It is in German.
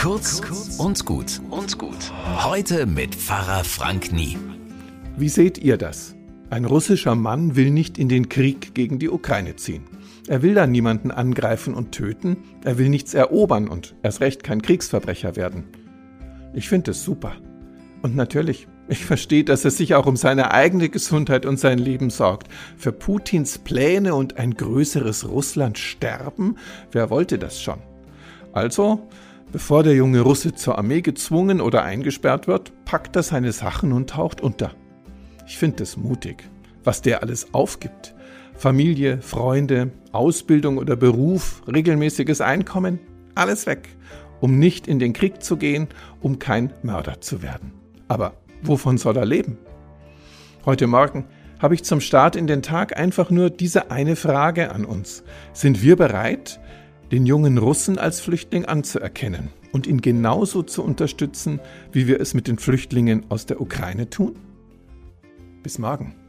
Kurz und gut und gut. Heute mit Pfarrer Frank Nie. Wie seht ihr das? Ein russischer Mann will nicht in den Krieg gegen die Ukraine ziehen. Er will da niemanden angreifen und töten, er will nichts erobern und erst recht kein Kriegsverbrecher werden. Ich finde es super. Und natürlich, ich verstehe, dass er sich auch um seine eigene Gesundheit und sein Leben sorgt. Für Putins Pläne und ein größeres Russland sterben? Wer wollte das schon? Also, bevor der junge Russe zur Armee gezwungen oder eingesperrt wird, packt er seine Sachen und taucht unter. Ich finde es mutig, was der alles aufgibt. Familie, Freunde, Ausbildung oder Beruf, regelmäßiges Einkommen, alles weg, um nicht in den Krieg zu gehen, um kein Mörder zu werden. Aber wovon soll er leben? Heute Morgen habe ich zum Start in den Tag einfach nur diese eine Frage an uns. Sind wir bereit, den jungen Russen als Flüchtling anzuerkennen und ihn genauso zu unterstützen, wie wir es mit den Flüchtlingen aus der Ukraine tun? Bis morgen.